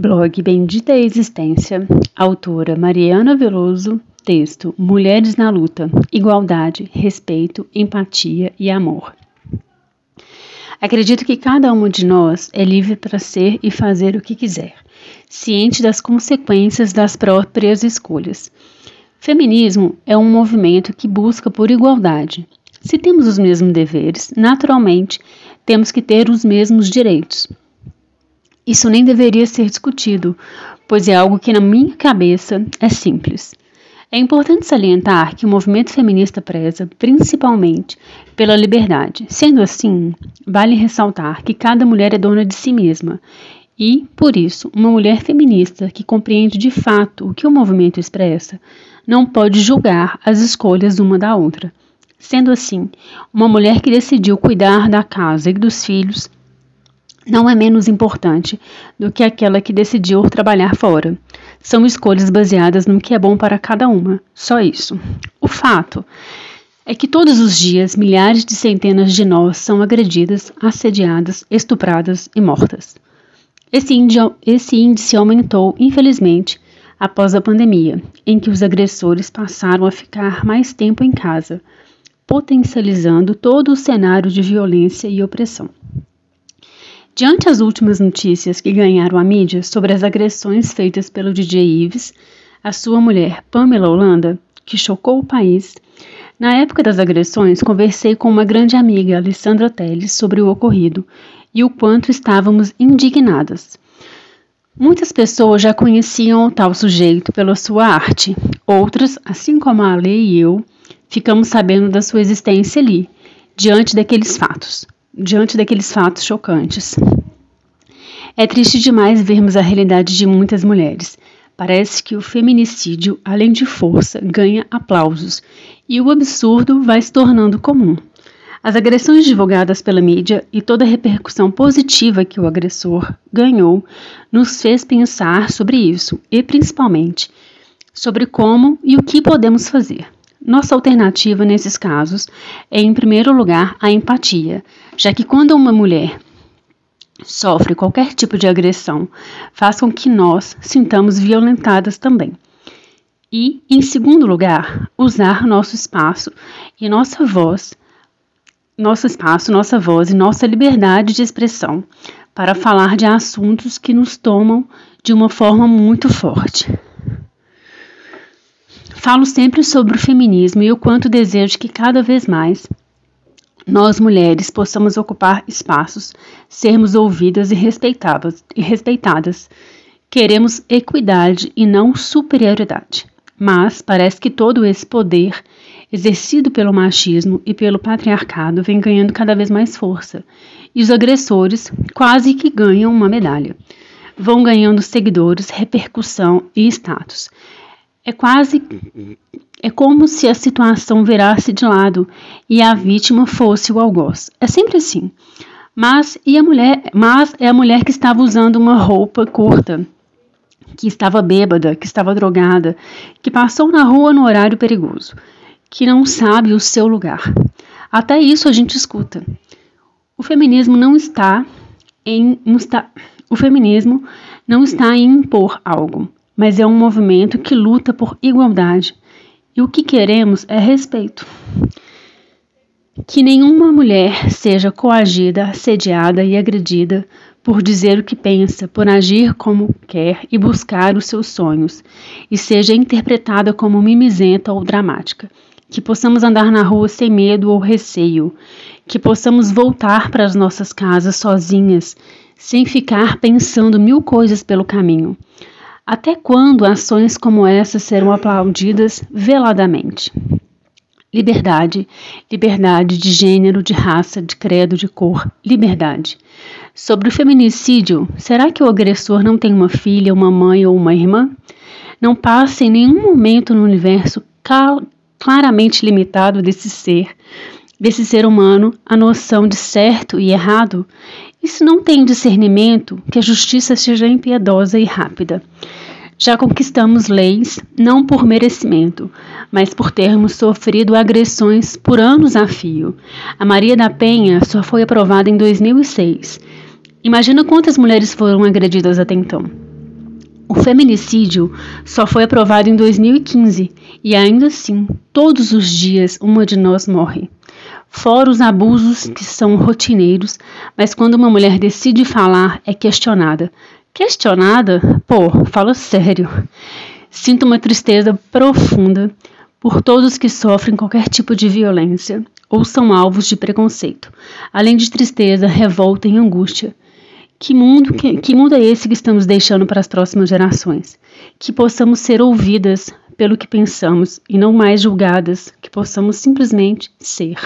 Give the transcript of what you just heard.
Blog Bendita Existência, autora Mariana Veloso, texto Mulheres na Luta, Igualdade, Respeito, Empatia e Amor. Acredito que cada uma de nós é livre para ser e fazer o que quiser, ciente das consequências das próprias escolhas. Feminismo é um movimento que busca por igualdade. Se temos os mesmos deveres, naturalmente temos que ter os mesmos direitos. Isso nem deveria ser discutido, pois é algo que na minha cabeça é simples. É importante salientar que o movimento feminista preza principalmente pela liberdade. Sendo assim, vale ressaltar que cada mulher é dona de si mesma e, por isso, uma mulher feminista que compreende de fato o que o movimento expressa não pode julgar as escolhas uma da outra. Sendo assim, uma mulher que decidiu cuidar da casa e dos filhos não é menos importante do que aquela que decidiu trabalhar fora. São escolhas baseadas no que é bom para cada uma, só isso. O fato é que todos os dias milhares de centenas de nós são agredidas, assediadas, estupradas e mortas. Esse índice, esse índice aumentou, infelizmente, após a pandemia, em que os agressores passaram a ficar mais tempo em casa, potencializando todo o cenário de violência e opressão. Diante as últimas notícias que ganharam a mídia sobre as agressões feitas pelo DJ Ives, a sua mulher Pamela Holanda, que chocou o país, na época das agressões conversei com uma grande amiga, Alessandra Teles, sobre o ocorrido e o quanto estávamos indignadas. Muitas pessoas já conheciam o tal sujeito pela sua arte, outras, assim como a Ale e eu, ficamos sabendo da sua existência ali, diante daqueles fatos diante daqueles fatos chocantes. É triste demais vermos a realidade de muitas mulheres. Parece que o feminicídio, além de força, ganha aplausos e o absurdo vai se tornando comum. As agressões divulgadas pela mídia e toda a repercussão positiva que o agressor ganhou nos fez pensar sobre isso e, principalmente, sobre como e o que podemos fazer. Nossa alternativa nesses casos é, em primeiro lugar, a empatia, já que quando uma mulher sofre qualquer tipo de agressão, faz com que nós sintamos violentadas também. E, em segundo lugar, usar nosso espaço e nossa voz, nosso espaço, nossa voz e nossa liberdade de expressão para falar de assuntos que nos tomam de uma forma muito forte. Falo sempre sobre o feminismo e o quanto desejo que cada vez mais nós mulheres possamos ocupar espaços, sermos ouvidas e respeitadas, e respeitadas. Queremos equidade e não superioridade. Mas parece que todo esse poder exercido pelo machismo e pelo patriarcado vem ganhando cada vez mais força, e os agressores quase que ganham uma medalha. Vão ganhando seguidores, repercussão e status. É quase é como se a situação virasse de lado e a vítima fosse o algoz. É sempre assim. Mas e a mulher, mas é a mulher que estava usando uma roupa curta, que estava bêbada, que estava drogada, que passou na rua no horário perigoso, que não sabe o seu lugar. Até isso a gente escuta. O feminismo não está em não está, o feminismo não está em impor algo mas é um movimento que luta por igualdade. E o que queremos é respeito. Que nenhuma mulher seja coagida, assediada e agredida por dizer o que pensa, por agir como quer e buscar os seus sonhos, e seja interpretada como mimizenta ou dramática. Que possamos andar na rua sem medo ou receio, que possamos voltar para as nossas casas sozinhas, sem ficar pensando mil coisas pelo caminho. Até quando ações como essa serão aplaudidas veladamente? Liberdade, liberdade de gênero, de raça, de credo, de cor, liberdade. Sobre o feminicídio, será que o agressor não tem uma filha, uma mãe ou uma irmã? Não passa em nenhum momento no universo claramente limitado desse ser, desse ser humano, a noção de certo e errado? E se não tem discernimento, que a justiça seja impiedosa e rápida. Já conquistamos leis não por merecimento, mas por termos sofrido agressões por anos a fio. A Maria da Penha só foi aprovada em 2006. Imagina quantas mulheres foram agredidas até então. O feminicídio só foi aprovado em 2015 e ainda assim, todos os dias uma de nós morre. Fora os abusos que são rotineiros, mas quando uma mulher decide falar, é questionada. Questionada? Pô, fala sério. Sinto uma tristeza profunda por todos que sofrem qualquer tipo de violência ou são alvos de preconceito, além de tristeza, revolta e angústia. Que mundo, que, que mundo é esse que estamos deixando para as próximas gerações? Que possamos ser ouvidas pelo que pensamos e não mais julgadas, que possamos simplesmente ser.